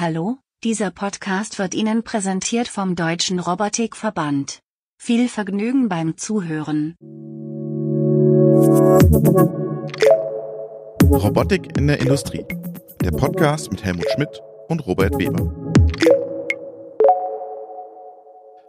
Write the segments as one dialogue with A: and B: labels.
A: Hallo, dieser Podcast wird Ihnen präsentiert vom Deutschen Robotikverband. Viel Vergnügen beim Zuhören.
B: Robotik in der Industrie. Der Podcast mit Helmut Schmidt und Robert Weber.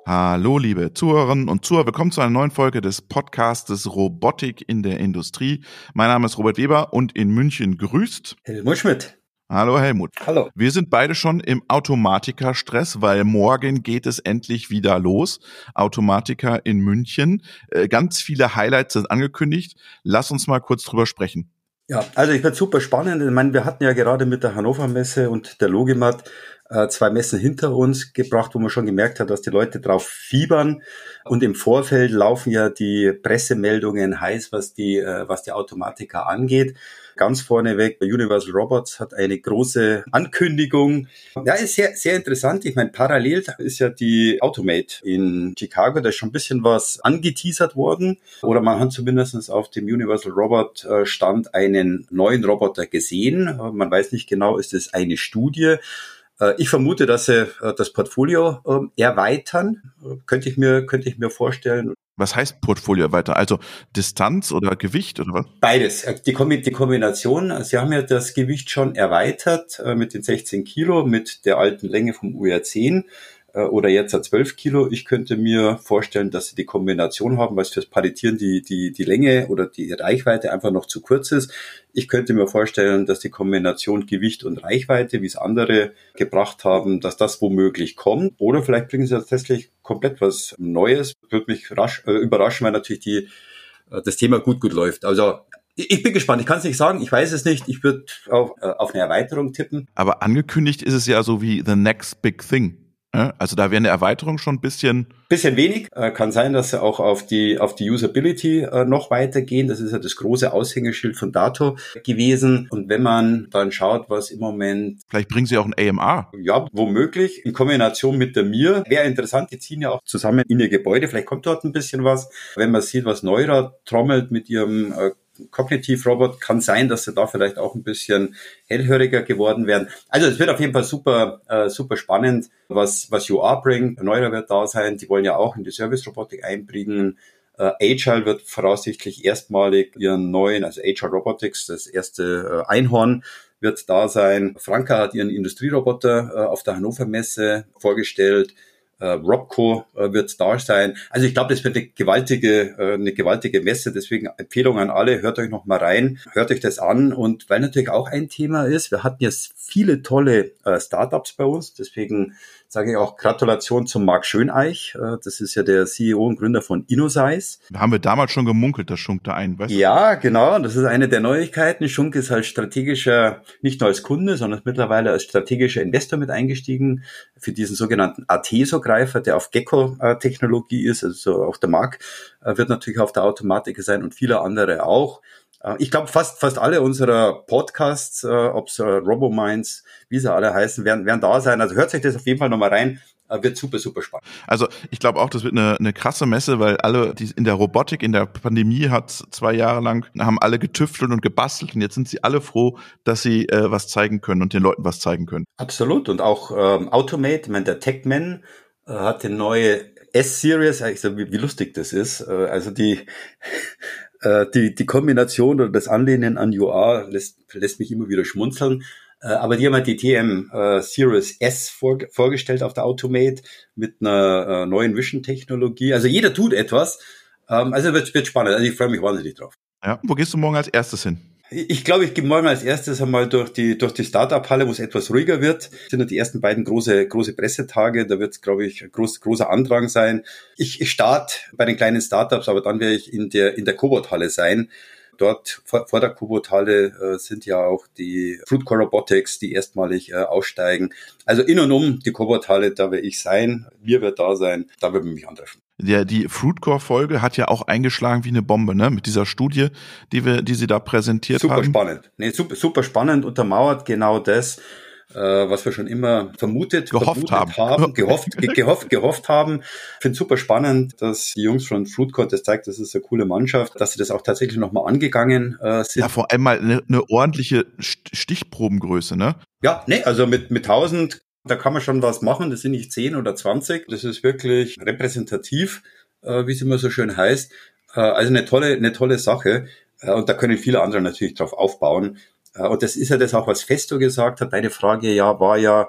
B: Hallo, liebe Zuhörerinnen und Zuhörer. Willkommen zu einer neuen Folge des Podcastes Robotik in der Industrie. Mein Name ist Robert Weber und in München grüßt
C: Helmut Schmidt.
B: Hallo Helmut.
C: Hallo.
B: Wir sind beide schon im Automatiker-Stress, weil morgen geht es endlich wieder los. Automatiker in München. Äh, ganz viele Highlights sind angekündigt. Lass uns mal kurz drüber sprechen.
C: Ja, also ich finde super spannend. Ich meine, wir hatten ja gerade mit der Hannover Messe und der Logimat äh, zwei Messen hinter uns gebracht, wo man schon gemerkt hat, dass die Leute drauf fiebern. Und im Vorfeld laufen ja die Pressemeldungen heiß, was die, äh, was die Automatiker angeht. Ganz vorneweg, Universal Robots hat eine große Ankündigung. Ja, ist sehr, sehr interessant. Ich meine, parallel ist ja die Automate in Chicago, da ist schon ein bisschen was angeteasert worden. Oder man hat zumindest auf dem Universal Robot äh, Stand einen neuen Roboter gesehen. Man weiß nicht genau, ist es eine Studie. Äh, ich vermute, dass sie äh, das Portfolio ähm, erweitern. Könnte ich mir, könnte ich mir vorstellen.
B: Was heißt Portfolio erweitern? Also Distanz oder Gewicht oder was?
C: Beides. Äh, die, die Kombination. Sie haben ja das Gewicht schon erweitert mit den 16 Kilo, mit der alten Länge vom UR10 äh, oder jetzt hat 12 Kilo. Ich könnte mir vorstellen, dass sie die Kombination haben, weil es fürs Palettieren die, die, die Länge oder die Reichweite einfach noch zu kurz ist. Ich könnte mir vorstellen, dass die Kombination Gewicht und Reichweite, wie es andere gebracht haben, dass das womöglich kommt. Oder vielleicht bringen sie tatsächlich komplett was Neues. Würde mich rasch, äh, überraschen, weil natürlich die, äh, das Thema gut, gut läuft. Also ich bin gespannt. Ich kann es nicht sagen. Ich weiß es nicht. Ich würde auf, äh, auf eine Erweiterung tippen.
B: Aber angekündigt ist es ja so wie the next big thing. Also da wäre eine Erweiterung schon ein bisschen.
C: Bisschen wenig. Äh, kann sein, dass sie auch auf die, auf die Usability äh, noch weitergehen. Das ist ja das große Aushängeschild von Dato gewesen. Und wenn man dann schaut, was im Moment.
B: Vielleicht bringen sie auch ein AMR.
C: Ja, womöglich. In Kombination mit der Mir. Wäre interessant. Die ziehen ja auch zusammen in ihr Gebäude. Vielleicht kommt dort ein bisschen was. Wenn man sieht, was Neura trommelt mit ihrem äh, Kognitiv-Robot kann sein, dass sie da vielleicht auch ein bisschen hellhöriger geworden werden. Also es wird auf jeden Fall super, äh, super spannend, was, was UR bringt. Neuer wird da sein. Die wollen ja auch in die Service-Robotik einbringen. Äh, Agile wird voraussichtlich erstmalig ihren neuen, also Agile Robotics, das erste äh, Einhorn, wird da sein. Franka hat ihren Industrieroboter äh, auf der Hannover Messe vorgestellt äh, Robco äh, wird da sein. Also ich glaube, das wird eine gewaltige, äh, eine gewaltige Messe. Deswegen Empfehlung an alle, hört euch noch mal rein, hört euch das an. Und weil natürlich auch ein Thema ist, wir hatten jetzt viele tolle äh, Startups bei uns. Deswegen sage ich auch Gratulation zum Marc Schöneich. Äh, das ist ja der CEO und Gründer von InnoSize.
B: Haben wir damals schon gemunkelt, dass Schunk da ein, weißt
C: Ja, genau. Das ist eine der Neuigkeiten. Schunk ist halt strategischer, nicht nur als Kunde, sondern mittlerweile als strategischer Investor mit eingestiegen für diesen sogenannten Ateso-Greifer, der auf Gecko-Technologie ist. Also auch der Marc äh, wird natürlich auf der Automatik sein und viele andere auch. Äh, ich glaube, fast, fast alle unserer Podcasts, äh, ob es äh, Robominds, wie sie alle heißen, werden, werden da sein. Also hört sich das auf jeden Fall nochmal rein. Äh, wird super, super spannend.
B: Also ich glaube auch, das wird eine, eine krasse Messe, weil alle, die in der Robotik, in der Pandemie hat zwei Jahre lang, haben alle getüftelt und gebastelt und jetzt sind sie alle froh, dass sie äh, was zeigen können und den Leuten was zeigen können.
C: Absolut. Und auch ähm, Automate, ich meine, der Techman äh, hat eine neue S-Series, also wie, wie lustig das ist. Äh, also die äh, die, die Kombination oder das Anlehnen an UR lässt, lässt mich immer wieder schmunzeln. Äh, aber die haben halt die TM äh, Series S vor, vorgestellt auf der Automate mit einer äh, neuen Vision-Technologie. Also jeder tut etwas. Ähm, also wird, wird spannend. Also ich freue mich wahnsinnig drauf.
B: Ja, wo gehst du morgen als erstes hin?
C: Ich glaube, ich gehe morgen als erstes einmal durch die, durch die Startup-Halle, wo es etwas ruhiger wird. Das sind ja die ersten beiden große, große Pressetage. Da wird es, glaube ich, groß, großer Andrang sein. Ich, ich starte bei den kleinen Startups, aber dann werde ich in der, in der Cobot-Halle sein. Dort vor, vor der Cobot-Halle äh, sind ja auch die Fruitcore Robotics, die erstmalig äh, aussteigen. Also in und um die Cobot-Halle, da werde ich sein. Wir wird da sein. Da werden wir mich antreffen
B: der, die Fruitcore-Folge hat ja auch eingeschlagen wie eine Bombe, ne? Mit dieser Studie, die wir, die sie da präsentiert
C: super
B: haben.
C: Super spannend. Nee, super, super spannend, untermauert genau das, äh, was wir schon immer vermutet,
B: gehofft
C: vermutet
B: haben.
C: haben, gehofft, ge gehofft, gehofft haben. Ich finde super spannend, dass die Jungs von Fruitcourt, das zeigt, das ist eine coole Mannschaft, dass sie das auch tatsächlich nochmal angegangen äh, sind.
B: Ja, vor allem mal eine, eine ordentliche Stichprobengröße, ne?
C: Ja, nee, also mit, mit 1000 da kann man schon was machen. Das sind nicht 10 oder 20. Das ist wirklich repräsentativ, äh, wie es immer so schön heißt. Äh, also eine tolle, eine tolle Sache. Äh, und da können viele andere natürlich drauf aufbauen. Und das ist ja das auch, was Festo gesagt hat. Deine Frage ja war ja,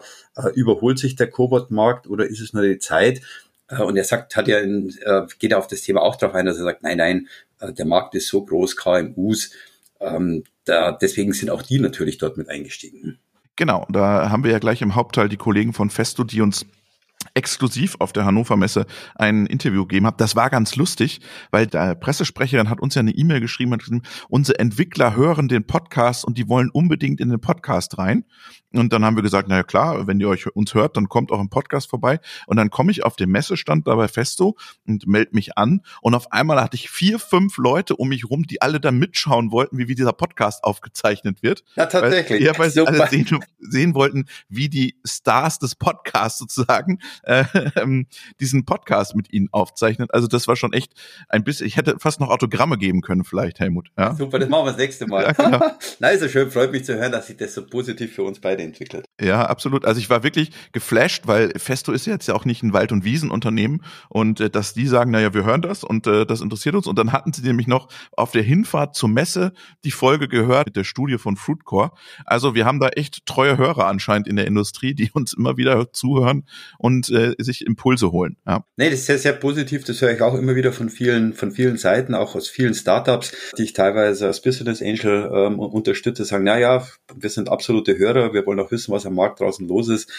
C: überholt sich der Cobot-Markt oder ist es nur die Zeit? Und er sagt, hat ja, in, geht auf das Thema auch drauf ein, dass er sagt, nein, nein, der Markt ist so groß, KMUs, ähm, deswegen sind auch die natürlich dort mit eingestiegen.
B: Genau, da haben wir ja gleich im Hauptteil die Kollegen von Festo, die uns exklusiv auf der Hannover Messe ein Interview gegeben habe. Das war ganz lustig, weil der Pressesprecherin hat uns ja eine E-Mail geschrieben, hat geschrieben, unsere Entwickler hören den Podcast und die wollen unbedingt in den Podcast rein. Und dann haben wir gesagt, naja klar, wenn ihr euch uns hört, dann kommt auch im Podcast vorbei. Und dann komme ich auf den Messestand dabei Festo und melde mich an. Und auf einmal hatte ich vier, fünf Leute um mich rum, die alle da mitschauen wollten, wie, wie dieser Podcast aufgezeichnet wird.
C: Ja, tatsächlich.
B: Weil, ja, weil sie alle sehen, sehen wollten, wie die Stars des Podcasts sozusagen äh, diesen Podcast mit ihnen aufzeichnet. Also das war schon echt ein bisschen, ich hätte fast noch Autogramme geben können vielleicht, Helmut. Ja?
C: Super, das machen wir das nächste Mal. Ja, genau. Nein, so schön, freut mich zu hören, dass sich das so positiv für uns beide entwickelt.
B: Ja, absolut. Also ich war wirklich geflasht, weil Festo ist jetzt ja auch nicht ein Wald- und Wiesenunternehmen und äh, dass die sagen, naja, wir hören das und äh, das interessiert uns. Und dann hatten sie nämlich noch auf der Hinfahrt zur Messe die Folge gehört mit der Studie von Fruitcore. Also wir haben da echt treue Hörer anscheinend in der Industrie, die uns immer wieder zuhören und äh, sich Impulse holen. Ja.
C: Nee, das ist sehr, sehr positiv. Das höre ich auch immer wieder von vielen, von vielen Seiten, auch aus vielen Startups, die ich teilweise als Business Angel ähm, unterstütze, sagen, na ja, wir sind absolute Hörer, wir wollen auch wissen, was am Markt draußen los ist.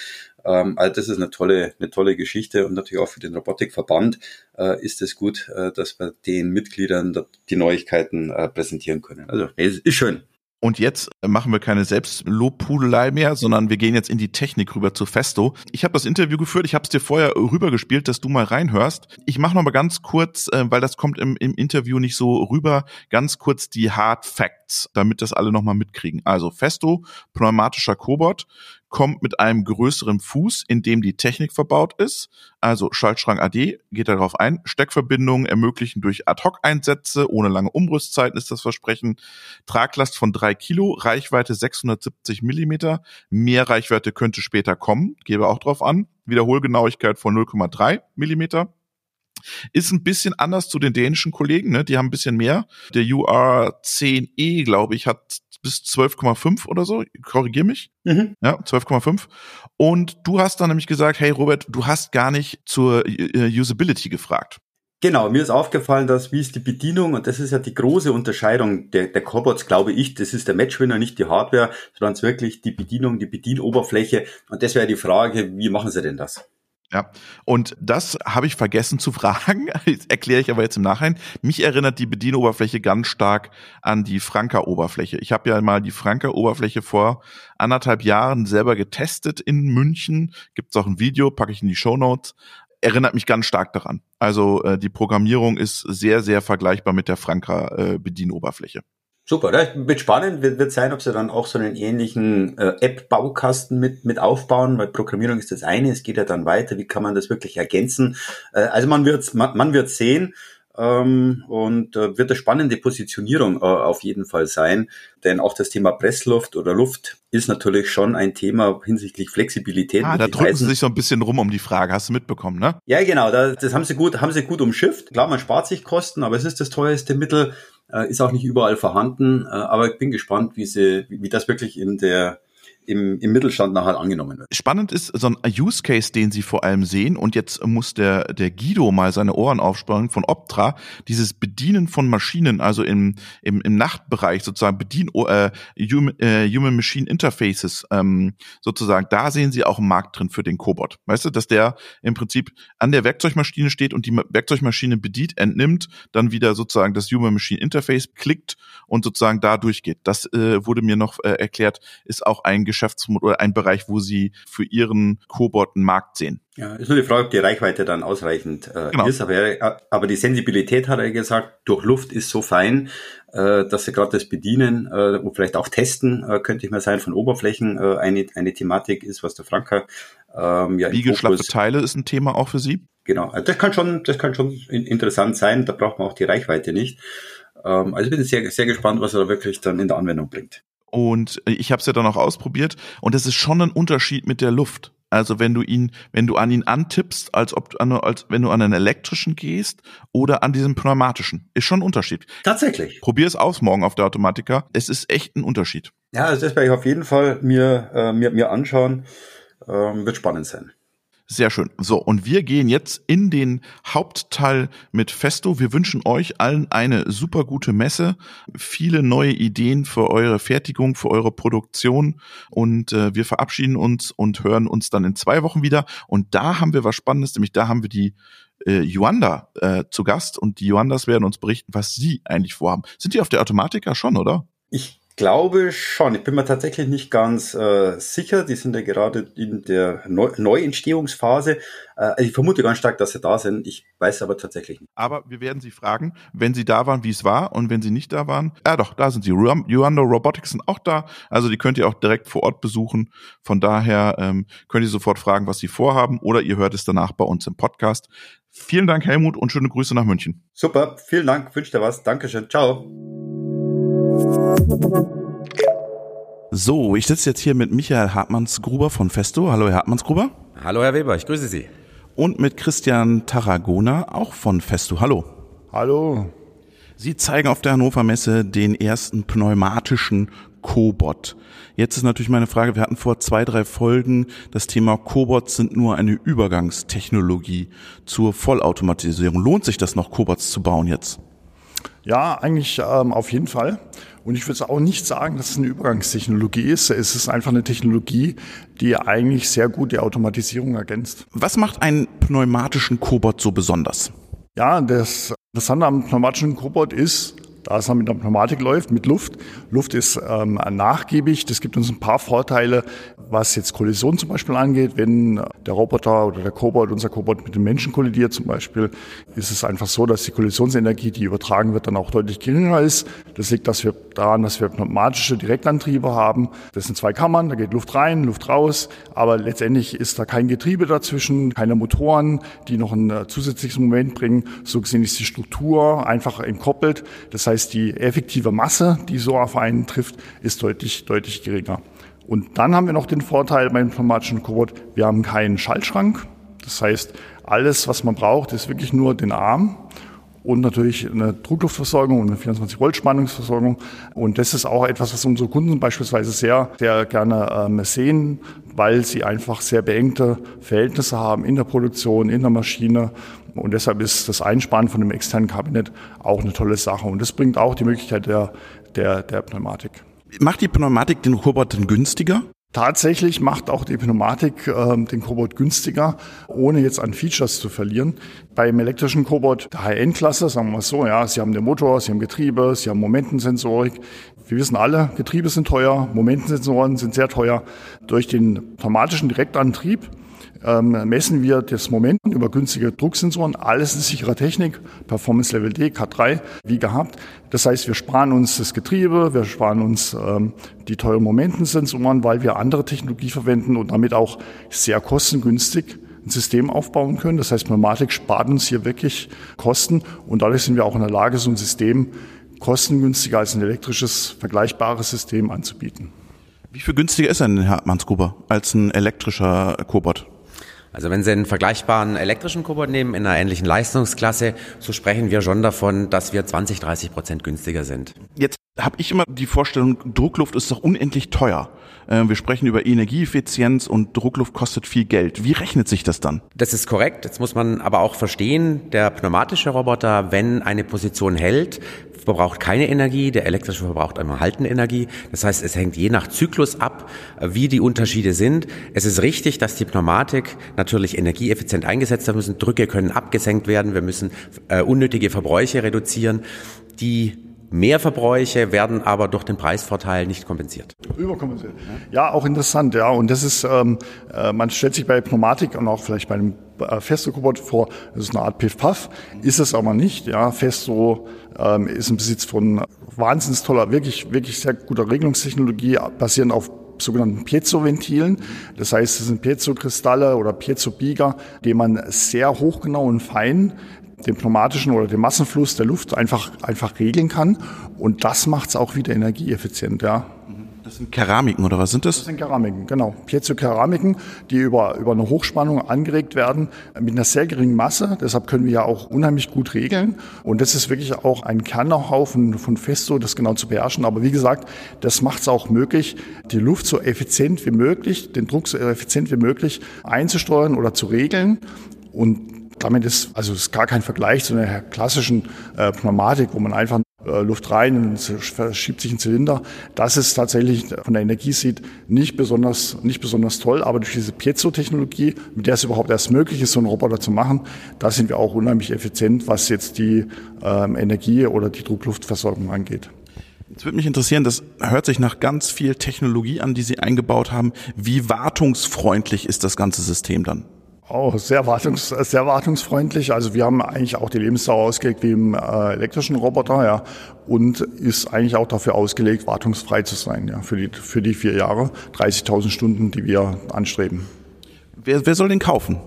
C: Ähm, also das ist eine tolle, eine tolle Geschichte und natürlich auch für den Robotikverband äh, ist es gut, äh, dass wir den Mitgliedern die Neuigkeiten äh, präsentieren können. Also es ist schön.
B: Und jetzt machen wir keine Selbstlobpudelei mehr, sondern wir gehen jetzt in die Technik rüber zu Festo. Ich habe das Interview geführt, ich habe es dir vorher rübergespielt, dass du mal reinhörst. Ich mache noch mal ganz kurz, äh, weil das kommt im, im Interview nicht so rüber, ganz kurz die Hard Facts, damit das alle noch mal mitkriegen. Also Festo, pneumatischer Cobot, kommt mit einem größeren Fuß, in dem die Technik verbaut ist. Also Schaltschrank AD geht darauf ein. Steckverbindungen ermöglichen durch Ad-Hoc-Einsätze ohne lange Umrüstzeiten ist das Versprechen. Traglast von drei Kilo, Reichweite 670 Millimeter. Mehr Reichweite könnte später kommen, gebe auch drauf an. Wiederholgenauigkeit von 0,3 Millimeter. Ist ein bisschen anders zu den dänischen Kollegen, ne? Die haben ein bisschen mehr. Der UR10E, glaube ich, hat bis 12,5 oder so. Korrigier mich. Mhm. Ja, 12,5. Und du hast dann nämlich gesagt, hey Robert, du hast gar nicht zur äh, Usability gefragt.
C: Genau, mir ist aufgefallen, dass wie ist die Bedienung und das ist ja die große Unterscheidung der, der Cobots, glaube ich, das ist der Matchwinner, nicht die Hardware, sondern es ist wirklich die Bedienung, die Bedienoberfläche und das wäre die Frage, wie machen sie denn das?
B: Ja, und das habe ich vergessen zu fragen, erkläre ich aber jetzt im Nachhinein. Mich erinnert die Bedienoberfläche ganz stark an die Franka-Oberfläche. Ich habe ja mal die Franka-Oberfläche vor anderthalb Jahren selber getestet in München. Gibt es auch ein Video, packe ich in die Show Notes. Erinnert mich ganz stark daran. Also äh, die Programmierung ist sehr, sehr vergleichbar mit der Franka-Bedienoberfläche.
C: Super, das wird spannend, wird, wird sein, ob sie dann auch so einen ähnlichen äh, App-Baukasten mit, mit aufbauen, weil Programmierung ist das eine, es geht ja dann weiter, wie kann man das wirklich ergänzen? Äh, also man wird man, man wird sehen. Ähm, und äh, wird eine spannende Positionierung äh, auf jeden Fall sein, denn auch das Thema Pressluft oder Luft ist natürlich schon ein Thema hinsichtlich Flexibilität.
B: Ah, da drücken sie sich so ein bisschen rum um die Frage, hast du mitbekommen, ne?
C: Ja, genau, das, das haben sie gut, haben sie gut umschifft. Klar, man spart sich Kosten, aber es ist das teuerste Mittel äh, ist auch nicht überall vorhanden, äh, aber ich bin gespannt, wie sie, wie, wie das wirklich in der im, im Mittelstand nachher angenommen wird.
B: Spannend ist so ein Use Case, den Sie vor allem sehen und jetzt muss der, der Guido mal seine Ohren aufspannen von Optra, dieses Bedienen von Maschinen, also im, im, im Nachtbereich sozusagen Bedien, äh, Human, äh, Human Machine Interfaces ähm, sozusagen, da sehen Sie auch einen Markt drin für den Cobot. Weißt du, dass der im Prinzip an der Werkzeugmaschine steht und die Werkzeugmaschine bedient, entnimmt, dann wieder sozusagen das Human Machine Interface klickt und sozusagen da durchgeht. Das äh, wurde mir noch äh, erklärt, ist auch ein Geschäftsmodell oder ein Bereich, wo Sie für Ihren Cobot einen Markt sehen?
C: Ja, ist nur die Frage, ob die Reichweite dann ausreichend äh, genau. ist. Aber, er, aber die Sensibilität, hat er gesagt, durch Luft ist so fein, äh, dass sie gerade das Bedienen äh, und vielleicht auch Testen, äh, könnte ich mal sein, von Oberflächen äh, eine, eine Thematik ist, was der Franker
B: ähm, ja, Wie geschlappte Teile ist ein Thema auch für Sie?
C: Genau, also das kann schon, das kann schon interessant sein. Da braucht man auch die Reichweite nicht. Ähm, also ich bin sehr, sehr gespannt, was er da wirklich dann in der Anwendung bringt.
B: Und ich habe es ja dann auch ausprobiert und es ist schon ein Unterschied mit der Luft. Also wenn du ihn, wenn du an ihn antippst, als ob du an, als wenn du an einen elektrischen gehst oder an diesem pneumatischen, ist schon ein Unterschied.
C: Tatsächlich.
B: Probier es aus morgen auf der Automatika. Es ist echt ein Unterschied.
C: Ja, also das werde ich auf jeden Fall mir äh, mir, mir anschauen. Ähm, wird spannend sein.
B: Sehr schön. So, und wir gehen jetzt in den Hauptteil mit Festo. Wir wünschen euch allen eine super gute Messe, viele neue Ideen für eure Fertigung, für eure Produktion und äh, wir verabschieden uns und hören uns dann in zwei Wochen wieder. Und da haben wir was Spannendes, nämlich da haben wir die äh, Yuanda äh, zu Gast und die Yuandas werden uns berichten, was sie eigentlich vorhaben. Sind die auf der Automatika schon, oder?
C: Ich glaube schon. Ich bin mir tatsächlich nicht ganz äh, sicher. Die sind ja gerade in der Neu Neuentstehungsphase. Äh, ich vermute ganz stark, dass sie da sind. Ich weiß aber tatsächlich nicht.
B: Aber wir werden Sie fragen, wenn Sie da waren, wie es war und wenn Sie nicht da waren. Ja, doch, da sind Sie. Yuando Robotics sind auch da. Also die könnt ihr auch direkt vor Ort besuchen. Von daher ähm, könnt ihr sofort fragen, was Sie vorhaben oder ihr hört es danach bei uns im Podcast. Vielen Dank, Helmut, und schöne Grüße nach München.
C: Super, vielen Dank, wünsche dir was. Dankeschön, ciao.
B: So, ich sitze jetzt hier mit Michael Hartmannsgruber von Festo. Hallo, Herr Hartmannsgruber.
D: Hallo, Herr Weber, ich grüße Sie.
B: Und mit Christian Tarragona, auch von Festo. Hallo.
E: Hallo.
B: Sie zeigen auf der Hannover Messe den ersten pneumatischen Cobot. Jetzt ist natürlich meine Frage, wir hatten vor zwei, drei Folgen das Thema Cobots sind nur eine Übergangstechnologie zur Vollautomatisierung. Lohnt sich das noch, Cobots zu bauen jetzt?
E: Ja, eigentlich ähm, auf jeden Fall. Und ich würde auch nicht sagen, dass es eine Übergangstechnologie ist. Es ist einfach eine Technologie, die eigentlich sehr gut die Automatisierung ergänzt.
B: Was macht einen pneumatischen Cobot so besonders?
E: Ja, das Interessante am pneumatischen Cobot ist, da es mit der Pneumatik läuft, mit Luft. Luft ist ähm, nachgiebig. Das gibt uns ein paar Vorteile, was jetzt Kollision zum Beispiel angeht. Wenn der Roboter oder der Cobot, unser Cobot mit dem Menschen kollidiert zum Beispiel, ist es einfach so, dass die Kollisionsenergie, die übertragen wird, dann auch deutlich geringer ist. Das liegt dass wir daran, dass wir pneumatische Direktantriebe haben. Das sind zwei Kammern, da geht Luft rein, Luft raus. Aber letztendlich ist da kein Getriebe dazwischen, keine Motoren, die noch ein äh, zusätzliches Moment bringen. So gesehen ist die Struktur einfach entkoppelt. Das heißt, heißt, die effektive Masse, die so auf einen trifft, ist deutlich, deutlich geringer. Und dann haben wir noch den Vorteil beim pneumatischen Cobot, wir haben keinen Schaltschrank. Das heißt, alles, was man braucht, ist wirklich nur den Arm und natürlich eine Druckluftversorgung und eine 24 Volt Spannungsversorgung. Und das ist auch etwas, was unsere Kunden beispielsweise sehr, sehr gerne ähm, sehen, weil sie einfach sehr beengte Verhältnisse haben in der Produktion, in der Maschine und deshalb ist das Einsparen von dem externen Kabinett auch eine tolle Sache. Und das bringt auch die Möglichkeit der, der, der Pneumatik.
B: Macht die Pneumatik den Cobot denn günstiger?
E: Tatsächlich macht auch die Pneumatik äh, den Cobot günstiger, ohne jetzt an Features zu verlieren. Beim elektrischen Cobot der High-End-Klasse, sagen wir mal so, ja, Sie haben den Motor, Sie haben Getriebe, Sie haben Momentensensorik. Wir wissen alle, Getriebe sind teuer, Momentensensoren sind sehr teuer. Durch den pneumatischen Direktantrieb ähm, messen wir das Moment über günstige Drucksensoren. Alles in sicherer Technik, Performance Level D, K3, wie gehabt. Das heißt, wir sparen uns das Getriebe, wir sparen uns ähm, die teuren Momentensensoren, weil wir andere Technologie verwenden und damit auch sehr kostengünstig ein System aufbauen können. Das heißt, Pneumatik spart uns hier wirklich Kosten und dadurch sind wir auch in der Lage, so ein System kostengünstiger als ein elektrisches vergleichbares System anzubieten.
B: Wie viel günstiger ist ein Hartmannsgruber als ein elektrischer Cobot?
D: Also wenn Sie einen vergleichbaren elektrischen Cobot nehmen in einer ähnlichen Leistungsklasse, so sprechen wir schon davon, dass wir 20, 30 Prozent günstiger sind.
B: Jetzt habe ich immer die Vorstellung, Druckluft ist doch unendlich teuer. Äh, wir sprechen über Energieeffizienz und Druckluft kostet viel Geld. Wie rechnet sich das dann?
D: Das ist korrekt. Jetzt muss man aber auch verstehen, der pneumatische Roboter, wenn eine Position hält, verbraucht keine Energie, der elektrische verbraucht einmal haltende Energie. Das heißt, es hängt je nach Zyklus ab, wie die Unterschiede sind. Es ist richtig, dass die Pneumatik natürlich energieeffizient eingesetzt werden müssen. Drücke können abgesenkt werden. Wir müssen äh, unnötige Verbräuche reduzieren. Die Mehrverbräuche werden aber durch den Preisvorteil nicht kompensiert.
E: Überkompensiert. Ja, auch interessant, ja. Und das ist, ähm, äh, man stellt sich bei Pneumatik und auch vielleicht bei einem äh, Festo-Kubot vor, das ist eine Art Piff-Puff, ist es aber nicht. Ja, Festo ähm, ist im Besitz von wahnsinnig toller, wirklich, wirklich sehr guter Regelungstechnologie, basierend auf sogenannten Piezo-Ventilen. Das heißt, es sind Piezo-Kristalle oder Piezo-Bieger, die man sehr hochgenau und fein den pneumatischen oder den Massenfluss der Luft einfach, einfach regeln kann. Und das macht es auch wieder energieeffizient, ja.
B: Das sind Keramiken oder was sind das?
E: Das sind Keramiken, genau. Piezo-Keramiken, die über, über eine Hochspannung angeregt werden mit einer sehr geringen Masse. Deshalb können wir ja auch unheimlich gut regeln. Und das ist wirklich auch ein Kernnauhaufen von Festo, das genau zu beherrschen. Aber wie gesagt, das macht es auch möglich, die Luft so effizient wie möglich, den Druck so effizient wie möglich einzusteuern oder zu regeln. Und damit ist, also ist gar kein Vergleich zu einer klassischen äh, Pneumatik, wo man einfach äh, Luft rein und verschiebt sich ein Zylinder. Das ist tatsächlich von der Energie sieht nicht besonders, nicht besonders toll, aber durch diese Piezo-Technologie, mit der es überhaupt erst möglich ist, so einen Roboter zu machen, da sind wir auch unheimlich effizient, was jetzt die ähm, Energie oder die Druckluftversorgung angeht.
B: Jetzt würde mich interessieren, das hört sich nach ganz viel Technologie an, die Sie eingebaut haben. Wie wartungsfreundlich ist das ganze System dann?
E: Oh, sehr, wartungs, sehr wartungsfreundlich. Also wir haben eigentlich auch die Lebensdauer ausgelegt wie im äh, elektrischen Roboter, ja, und ist eigentlich auch dafür ausgelegt, wartungsfrei zu sein, ja, für die, für die vier Jahre, 30.000 Stunden, die wir anstreben.
B: Wer, wer soll den kaufen?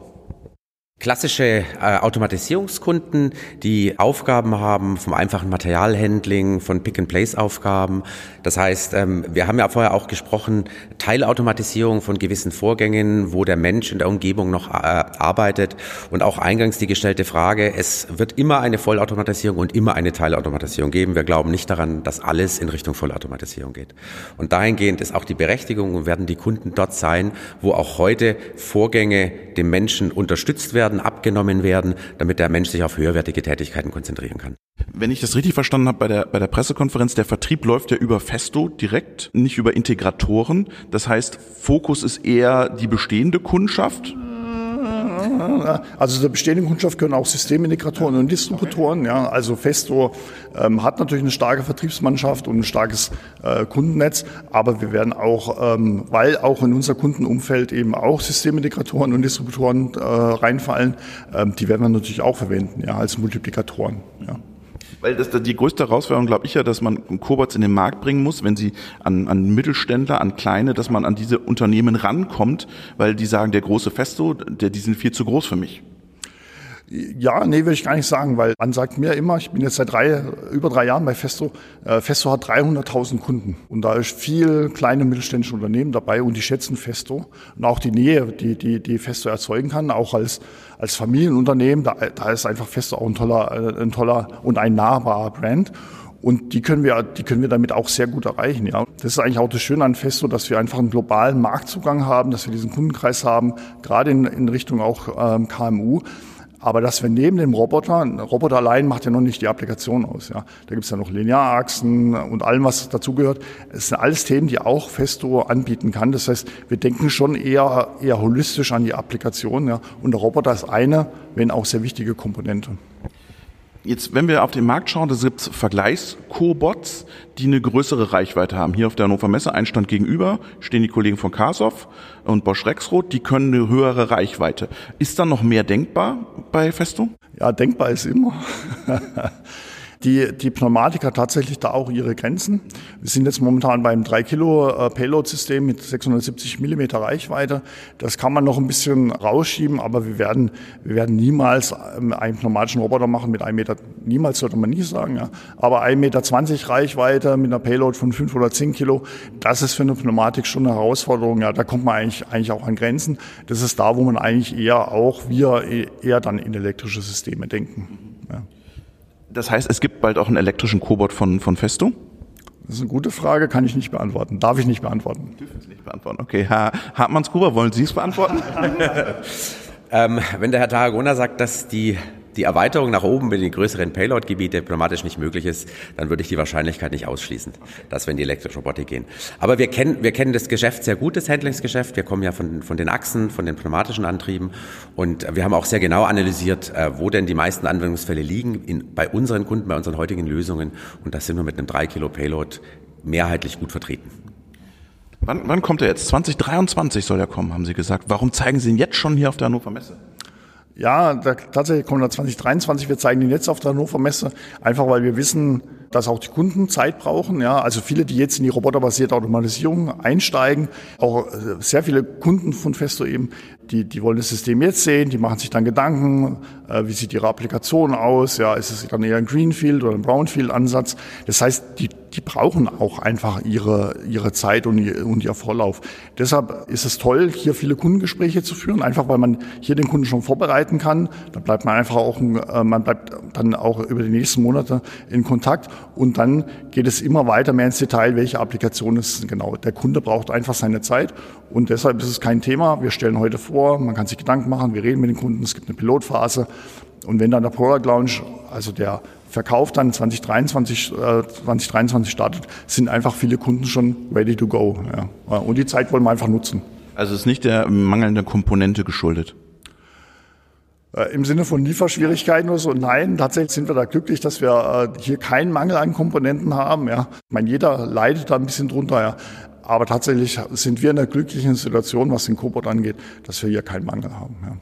D: Klassische äh, Automatisierungskunden, die Aufgaben haben vom einfachen Materialhandling, von Pick-and-Place-Aufgaben. Das heißt, ähm, wir haben ja vorher auch gesprochen, Teilautomatisierung von gewissen Vorgängen, wo der Mensch in der Umgebung noch äh, arbeitet. Und auch eingangs die gestellte Frage, es wird immer eine Vollautomatisierung und immer eine Teilautomatisierung geben. Wir glauben nicht daran, dass alles in Richtung Vollautomatisierung geht. Und dahingehend ist auch die Berechtigung und werden die Kunden dort sein, wo auch heute Vorgänge dem Menschen unterstützt werden werden, abgenommen werden, damit der Mensch sich auf höherwertige Tätigkeiten konzentrieren kann.
B: Wenn ich das richtig verstanden habe bei der, bei der Pressekonferenz, der Vertrieb läuft ja über Festo direkt, nicht über Integratoren. Das heißt, Fokus ist eher die bestehende Kundschaft
E: also der bestehenden Kundschaft können auch Systemintegratoren und Distributoren. Ja. Also Festo ähm, hat natürlich eine starke Vertriebsmannschaft und ein starkes äh, Kundennetz, aber wir werden auch, ähm, weil auch in unser Kundenumfeld eben auch Systemintegratoren und Distributoren äh, reinfallen, ähm, die werden wir natürlich auch verwenden, ja, als Multiplikatoren. Ja.
B: Weil das, die größte Herausforderung, glaube ich ja, dass man Cobots in den Markt bringen muss, wenn sie an, an Mittelständler, an kleine, dass man an diese Unternehmen rankommt, weil die sagen, der große Festo, der, die sind viel zu groß für mich.
E: Ja, nee, will ich gar nicht sagen, weil man sagt mir immer, ich bin jetzt seit drei, über drei Jahren bei Festo, äh, Festo hat 300.000 Kunden und da ist viel kleine mittelständische Unternehmen dabei und die schätzen Festo und auch die Nähe, die, die, die Festo erzeugen kann, auch als, als Familienunternehmen, da, da ist einfach Festo auch ein toller, äh, ein toller und ein nahbarer Brand. Und die können wir, die können wir damit auch sehr gut erreichen, ja. Das ist eigentlich auch das Schöne an Festo, dass wir einfach einen globalen Marktzugang haben, dass wir diesen Kundenkreis haben, gerade in, in Richtung auch ähm, KMU aber dass wir neben dem Roboter, ein Roboter allein macht ja noch nicht die Applikation aus. Ja. Da gibt es ja noch Linearachsen und allem, was dazugehört. Es sind alles Themen, die auch Festo anbieten kann. Das heißt, wir denken schon eher, eher holistisch an die Applikation. Ja. Und der Roboter ist eine, wenn auch sehr wichtige Komponente.
B: Jetzt, wenn wir auf den Markt schauen, da gibt es Vergleichs-Cobots, die eine größere Reichweite haben. Hier auf der Hannover Messe, ein gegenüber, stehen die Kollegen von Kasov und Bosch Rexroth, die können eine höhere Reichweite. Ist da noch mehr denkbar bei Festo?
E: Ja, denkbar ist immer. Die, die Pneumatik hat tatsächlich da auch ihre Grenzen. Wir sind jetzt momentan beim 3 Kilo äh, Payload-System mit 670 Millimeter Reichweite. Das kann man noch ein bisschen rausschieben, aber wir werden, wir werden niemals ähm, einen pneumatischen Roboter machen mit einem Meter, niemals sollte man nie sagen, ja. Aber 1,20 Meter Reichweite mit einer Payload von 5 oder 10 Kilo, das ist für eine Pneumatik schon eine Herausforderung. Ja, da kommt man eigentlich, eigentlich auch an Grenzen. Das ist da, wo man eigentlich eher auch, wir eher dann in elektrische Systeme denken.
B: Das heißt, es gibt bald auch einen elektrischen Cobot von, von Festo?
E: Das ist eine gute Frage, kann ich nicht beantworten. Darf ich nicht beantworten.
B: Dürfen Sie nicht beantworten. Okay, Herr Hartmanns Gruber, wollen Sie es beantworten?
D: ähm, wenn der Herr Tarragona sagt, dass die die Erweiterung nach oben mit den größeren Payload-Gebiete pneumatisch nicht möglich ist, dann würde ich die Wahrscheinlichkeit nicht ausschließen, dass wir in die elektrische Robotik gehen. Aber wir kennen, wir kennen das Geschäft sehr gut, das Handlingsgeschäft. Wir kommen ja von, von den Achsen, von den pneumatischen Antrieben und wir haben auch sehr genau analysiert, äh, wo denn die meisten Anwendungsfälle liegen in, bei unseren Kunden, bei unseren heutigen Lösungen und da sind wir mit einem 3 Kilo Payload mehrheitlich gut vertreten.
B: Wann, wann kommt er jetzt? 2023 soll er kommen, haben Sie gesagt. Warum zeigen Sie ihn jetzt schon hier auf der Hannover Messe?
E: Ja, da, tatsächlich kommt er 2023. Wir zeigen ihn jetzt auf der Hannover Messe, einfach weil wir wissen, dass auch die Kunden Zeit brauchen. Ja, also viele, die jetzt in die roboterbasierte Automatisierung einsteigen, auch äh, sehr viele Kunden von Festo eben, die, die wollen das System jetzt sehen, die machen sich dann Gedanken, äh, wie sieht ihre Applikation aus, ja, ist es dann eher ein Greenfield oder ein Brownfield-Ansatz. Das heißt, die, die brauchen auch einfach ihre, ihre Zeit und ihr, und ihr Vorlauf. Deshalb ist es toll, hier viele Kundengespräche zu führen, einfach weil man hier den Kunden schon vorbereiten kann. Da bleibt man einfach auch, äh, man bleibt dann auch über die nächsten Monate in Kontakt und dann geht es immer weiter mehr ins Detail, welche Applikation es genau. Der Kunde braucht einfach seine Zeit und deshalb ist es kein Thema. Wir stellen heute vor, vor, man kann sich Gedanken machen, wir reden mit den Kunden, es gibt eine Pilotphase. Und wenn dann der Product Launch, also der Verkauf dann 2023, äh, 2023 startet, sind einfach viele Kunden schon ready to go. Ja. Und die Zeit wollen wir einfach nutzen.
B: Also es ist nicht der mangelnden Komponente geschuldet.
E: Äh, Im Sinne von Lieferschwierigkeiten oder so, nein, tatsächlich sind wir da glücklich, dass wir äh, hier keinen Mangel an Komponenten haben. Ja. Ich meine, jeder leidet da ein bisschen drunter. Ja. Aber tatsächlich sind wir in der glücklichen Situation, was den Cobot angeht, dass wir hier keinen Mangel haben. Ja.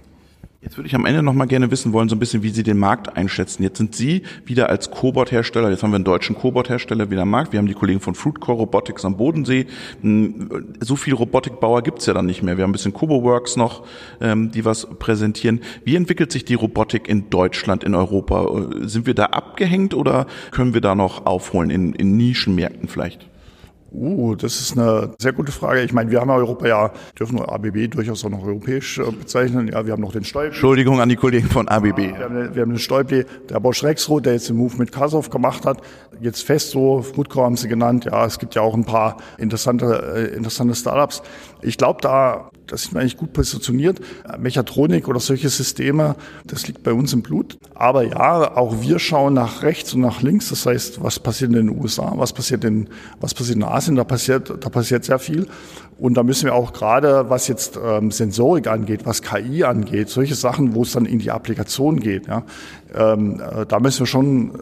B: Jetzt würde ich am Ende noch mal gerne wissen wollen, so ein bisschen, wie Sie den Markt einschätzen. Jetzt sind Sie wieder als Cobot-Hersteller, jetzt haben wir einen deutschen Cobot-Hersteller wieder am Markt, wir haben die Kollegen von Fruitcore Robotics am Bodensee. Hm, so viele Robotikbauer gibt's ja dann nicht mehr. Wir haben ein bisschen CoboWorks noch, ähm, die was präsentieren. Wie entwickelt sich die Robotik in Deutschland, in Europa? Sind wir da abgehängt oder können wir da noch aufholen in, in Nischenmärkten vielleicht?
E: Uh, das ist eine sehr gute Frage. Ich meine, wir haben ja Europa ja, dürfen ABB durchaus auch noch europäisch äh, bezeichnen. Ja, wir haben noch den Stolp.
B: Entschuldigung an die Kollegen von ABB.
E: Ja, wir, haben, wir haben den Stolpe, der Bosch Rexroth, der jetzt den Move mit Kasov gemacht hat. Jetzt Festo, Foodcore haben sie genannt. Ja, es gibt ja auch ein paar interessante, äh, interessante Startups. Ich glaube, da, das sind wir eigentlich gut positioniert. Mechatronik oder solche Systeme, das liegt bei uns im Blut. Aber ja, auch wir schauen nach rechts und nach links. Das heißt, was passiert in den USA, was passiert in, was passiert in Asien da passiert, da passiert sehr viel. Und da müssen wir auch gerade, was jetzt ähm, Sensorik angeht, was KI angeht, solche Sachen, wo es dann in die Applikation geht, ja, ähm, äh, da müssen wir schon,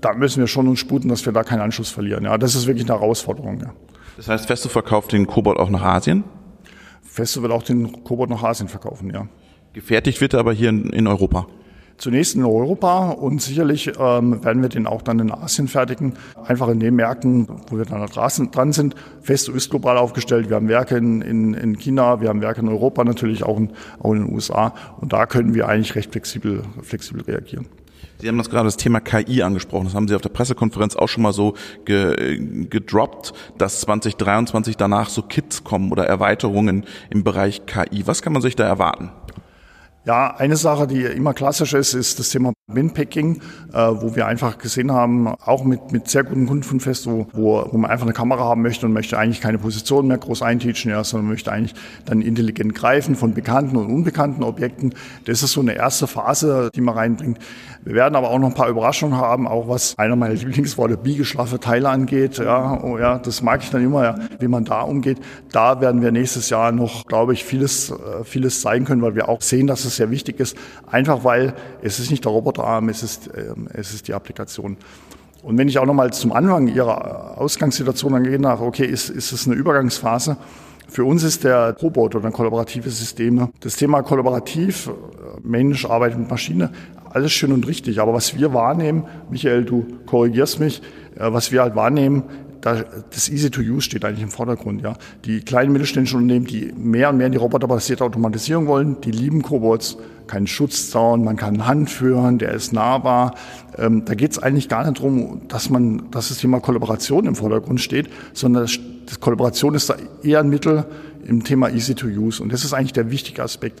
E: da müssen wir schon uns sputen, dass wir da keinen Anschluss verlieren. Ja, das ist wirklich eine Herausforderung. Ja.
B: Das heißt, Festo verkauft den Cobalt auch nach Asien?
E: Festo wird auch den Cobalt nach Asien verkaufen, ja.
B: Gefertigt wird er aber hier in, in Europa
E: zunächst in Europa und sicherlich ähm, werden wir den auch dann in Asien fertigen. Einfach in den Märkten, wo wir dann dran sind. Festo ist global aufgestellt. Wir haben Werke in, in, in China, wir haben Werke in Europa natürlich, auch in, auch in den USA. Und da können wir eigentlich recht flexibel, flexibel reagieren.
B: Sie haben das gerade das Thema KI angesprochen. Das haben Sie auf der Pressekonferenz auch schon mal so ge, gedroppt, dass 2023 danach so Kits kommen oder Erweiterungen im Bereich KI. Was kann man sich da erwarten?
E: Ja, eine Sache, die immer klassisch ist, ist das Thema Binpacking, äh, wo wir einfach gesehen haben, auch mit, mit sehr guten Kunden von Festo, wo, wo man einfach eine Kamera haben möchte und möchte eigentlich keine Position mehr groß einteachen, ja, sondern möchte eigentlich dann intelligent greifen von bekannten und unbekannten Objekten. Das ist so eine erste Phase, die man reinbringt. Wir werden aber auch noch ein paar Überraschungen haben, auch was einer meiner Lieblingsworte biegeschlaffe Teile angeht. Ja, oh ja, das mag ich dann immer, ja, wie man da umgeht. Da werden wir nächstes Jahr noch, glaube ich, vieles, äh, vieles zeigen können, weil wir auch sehen, dass es sehr wichtig ist. Einfach weil es ist nicht der Roboterarm, es ist, äh, es ist die Applikation. Und wenn ich auch nochmal zum Anfang Ihrer Ausgangssituation angehen darf, okay, ist, ist es eine Übergangsphase? Für uns ist der Robot oder kollaborative Systeme das Thema kollaborativ, Mensch arbeitet mit Maschine, alles schön und richtig. Aber was wir wahrnehmen, Michael, du korrigierst mich, äh, was wir halt wahrnehmen, das Easy to Use steht eigentlich im Vordergrund. Ja. Die kleinen mittelständischen Unternehmen, die mehr und mehr in die roboterbasierte Automatisierung wollen, die lieben Cobots, keinen Schutzzaun, man kann Hand führen, der ist nahbar. Ähm, da geht es eigentlich gar nicht darum, dass man, dass das Thema Kollaboration im Vordergrund steht, sondern das, das Kollaboration ist da eher ein Mittel im Thema Easy to Use. Und das ist eigentlich der wichtige Aspekt.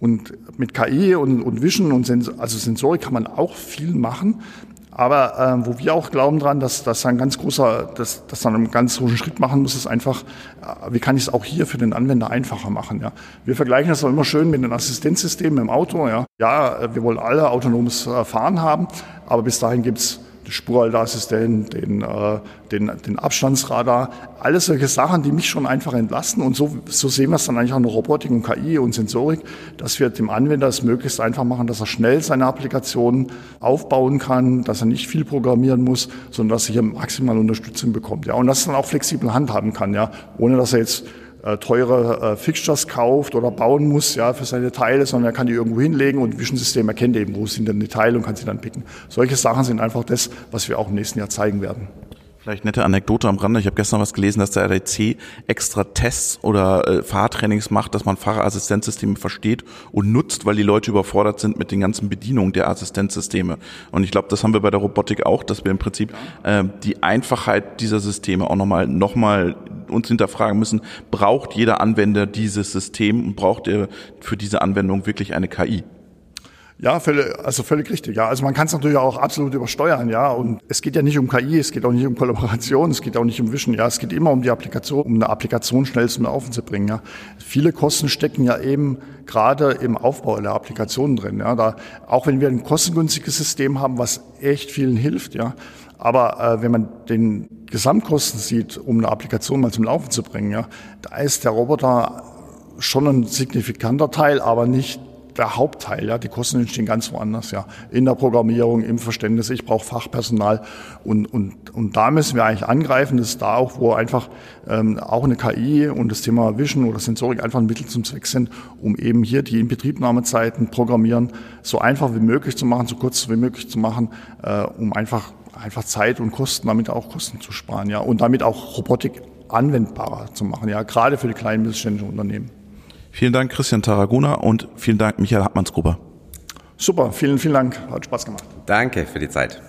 E: Und mit KI und, und Vision und Sens also Sensorik kann man auch viel machen. Aber äh, wo wir auch glauben dran, dass das ein ganz großer, dass, dass man einen ganz großen Schritt machen muss, ist einfach, äh, wie kann ich es auch hier für den Anwender einfacher machen? Ja? Wir vergleichen das auch immer schön mit den Assistenzsystemen im Auto. Ja, ja wir wollen alle autonomes äh, Fahren haben, aber bis dahin gibt's Spurhalteassistent, den, äh, den, den Abstandsradar, alles solche Sachen, die mich schon einfach entlasten. Und so, so sehen wir es dann eigentlich auch in Robotik und KI und Sensorik, dass wir dem Anwender es möglichst einfach machen, dass er schnell seine Applikationen aufbauen kann, dass er nicht viel programmieren muss, sondern dass er hier maximal Unterstützung bekommt. Ja, und dass er dann auch flexibel handhaben kann, ja, ohne dass er jetzt äh, teure äh, Fixtures kauft oder bauen muss ja, für seine Teile, sondern er kann die irgendwo hinlegen und Vision System erkennt eben, wo sind denn die Teile und kann sie dann picken. Solche Sachen sind einfach das, was wir auch im nächsten Jahr zeigen werden.
B: Vielleicht nette Anekdote am Rande. Ich habe gestern was gelesen, dass der RDC extra Tests oder äh, Fahrtrainings macht, dass man Fahrerassistenzsysteme versteht und nutzt, weil die Leute überfordert sind mit den ganzen Bedienungen der Assistenzsysteme. Und ich glaube, das haben wir bei der Robotik auch, dass wir im Prinzip äh, die Einfachheit dieser Systeme auch nochmal noch mal uns hinterfragen müssen, braucht jeder Anwender dieses System und braucht er für diese Anwendung wirklich eine KI?
E: Ja, völlig, also völlig richtig. Ja, also man kann es natürlich auch absolut übersteuern. Ja, und es geht ja nicht um KI, es geht auch nicht um Kollaboration, es geht auch nicht um Vision. Ja, es geht immer um die Applikation, um eine Applikation schnell zum Laufen zu bringen. Ja, viele Kosten stecken ja eben gerade im Aufbau der Applikation drin. Ja, da auch wenn wir ein kostengünstiges System haben, was echt vielen hilft. Ja, aber äh, wenn man den Gesamtkosten sieht, um eine Applikation mal zum Laufen zu bringen, ja, da ist der Roboter schon ein signifikanter Teil, aber nicht der Hauptteil. Ja, die Kosten entstehen ganz woanders. Ja, in der Programmierung, im Verständnis. Ich brauche Fachpersonal und und und da müssen wir eigentlich angreifen. Das ist da auch, wo einfach ähm, auch eine KI und das Thema Vision oder Sensorik einfach ein Mittel zum Zweck sind, um eben hier die Inbetriebnahmezeiten Programmieren so einfach wie möglich zu machen, so kurz wie möglich zu machen, äh, um einfach einfach Zeit und Kosten, damit auch Kosten zu sparen. Ja, und damit auch Robotik anwendbarer zu machen. Ja, gerade für die kleinen mittelständischen Unternehmen.
B: Vielen Dank, Christian Tarragona und vielen Dank, Michael Hartmannsgruber.
E: Super, vielen, vielen Dank. Hat Spaß gemacht.
D: Danke für die Zeit.